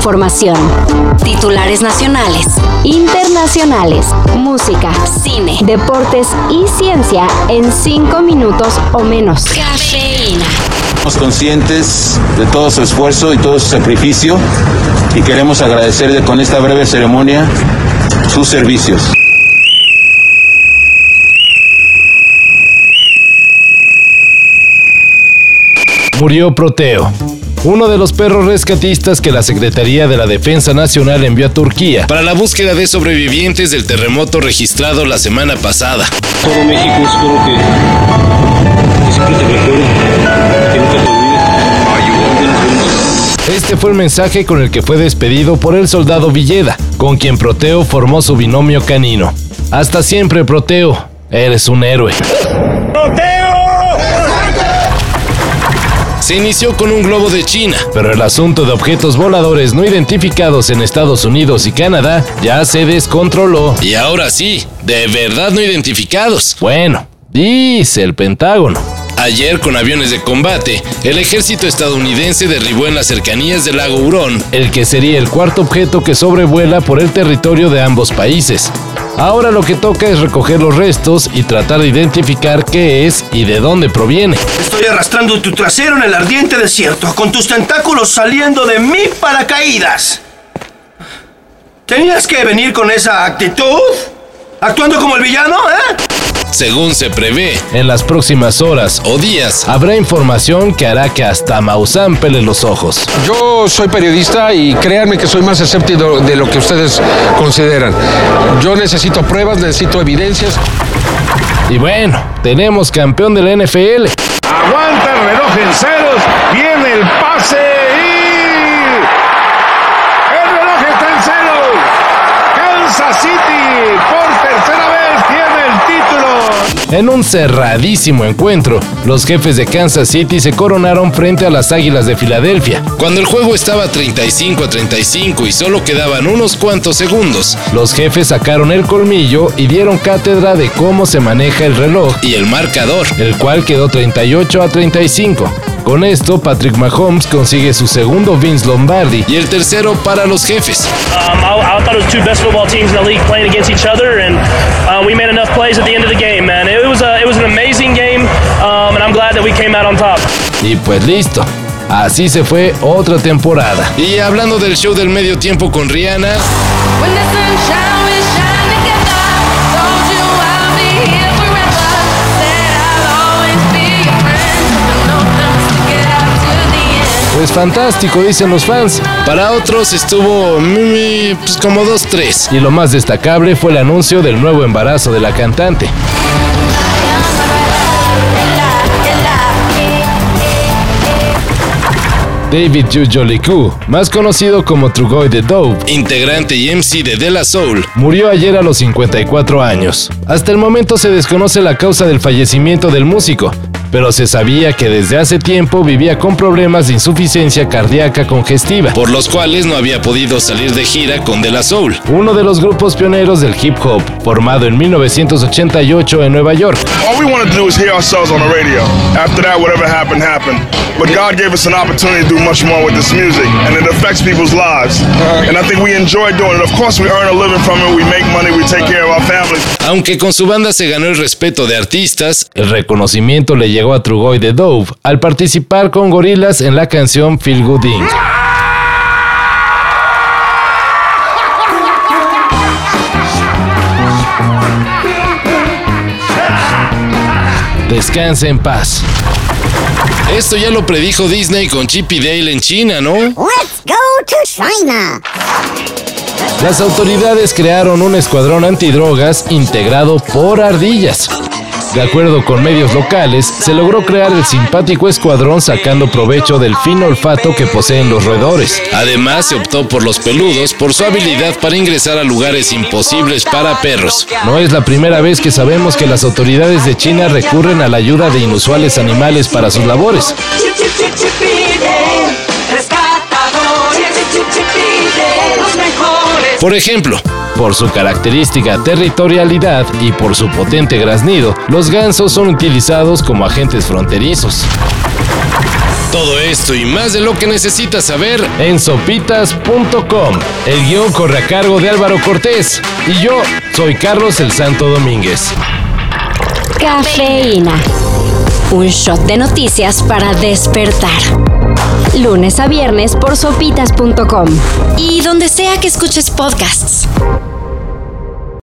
información. Titulares nacionales, internacionales, música, cine, deportes y ciencia en cinco minutos o menos. Cafeína. Somos conscientes de todo su esfuerzo y todo su sacrificio y queremos agradecerle con esta breve ceremonia sus servicios. Murió Proteo, uno de los perros rescatistas que la Secretaría de la Defensa Nacional envió a Turquía para la búsqueda de sobrevivientes del terremoto registrado la semana pasada. Todo México, espero que, que siempre te recuerde, que nunca te olvides. Este fue el mensaje con el que fue despedido por el soldado Villeda, con quien Proteo formó su binomio canino. Hasta siempre, Proteo. Eres un héroe. Se inició con un globo de China, pero el asunto de objetos voladores no identificados en Estados Unidos y Canadá ya se descontroló. Y ahora sí, de verdad no identificados. Bueno, dice el Pentágono. Ayer, con aviones de combate, el ejército estadounidense derribó en las cercanías del lago Hurón, el que sería el cuarto objeto que sobrevuela por el territorio de ambos países. Ahora lo que toca es recoger los restos y tratar de identificar qué es y de dónde proviene. Estoy arrastrando tu trasero en el ardiente desierto, con tus tentáculos saliendo de mi paracaídas. ¿Tenías que venir con esa actitud? ¿Actuando como el villano, eh? Según se prevé, en las próximas horas o días habrá información que hará que hasta Maussan pele los ojos. Yo soy periodista y créanme que soy más escéptico de lo que ustedes consideran. Yo necesito pruebas, necesito evidencias. Y bueno, tenemos campeón del NFL. Aguanta el reloj en ceros. Viene el pase y. El reloj está en ceros. Kansas City por tercera vez tiene el título. En un cerradísimo encuentro, los jefes de Kansas City se coronaron frente a las Águilas de Filadelfia. Cuando el juego estaba 35 a 35 y solo quedaban unos cuantos segundos, los jefes sacaron el colmillo y dieron cátedra de cómo se maneja el reloj y el marcador, el cual quedó 38 a 35. Con esto, Patrick Mahomes consigue su segundo Vince Lombardi y el tercero para los jefes. Um, I, I thought it was two best football teams in the league playing against each other, and uh, we made enough plays at the end of the game, man. It was a, it was an amazing game, um, and I'm glad that we came out on top. Y pues listo. Así se fue otra temporada. Y hablando del show del medio tiempo con Rihanna, pues fantástico, dicen los fans. Para otros estuvo pues como 2-3. Y lo más destacable fue el anuncio del nuevo embarazo de la cantante. David Jujoliku, más conocido como Trugoy de Dove, integrante y MC de De La Soul, murió ayer a los 54 años. Hasta el momento se desconoce la causa del fallecimiento del músico, pero se sabía que desde hace tiempo vivía con problemas de insuficiencia cardíaca congestiva, por los cuales no había podido salir de gira con De La Soul, uno de los grupos pioneros del hip hop, formado en 1988 en Nueva York. All we want to do is hear ourselves on the radio. After that, whatever happened, happened. But God gave us an opportunity to do much more with this music, and it affects people's lives. And I think we enjoy doing it. Of course, we earn a living from it. We make money. We take care of our families. Aunque con su banda se ganó el respeto de artistas, el reconocimiento le llegó a Trugoy de Dove al participar con Gorillaz en la canción Feel Good Inc. Descanse en paz. Esto ya lo predijo Disney con Chip y Dale en China, ¿no? Let's go to China. Las autoridades crearon un escuadrón antidrogas integrado por ardillas. De acuerdo con medios locales, se logró crear el simpático escuadrón sacando provecho del fino olfato que poseen los roedores. Además, se optó por los peludos por su habilidad para ingresar a lugares imposibles para perros. No es la primera vez que sabemos que las autoridades de China recurren a la ayuda de inusuales animales para sus labores. Por ejemplo, por su característica territorialidad y por su potente graznido, los gansos son utilizados como agentes fronterizos. Todo esto y más de lo que necesitas saber en sopitas.com. El guion corre a cargo de Álvaro Cortés y yo soy Carlos el Santo Domínguez. Cafeína. Un shot de noticias para despertar. Lunes a viernes por sopitas.com. Y donde sea que escuches podcasts.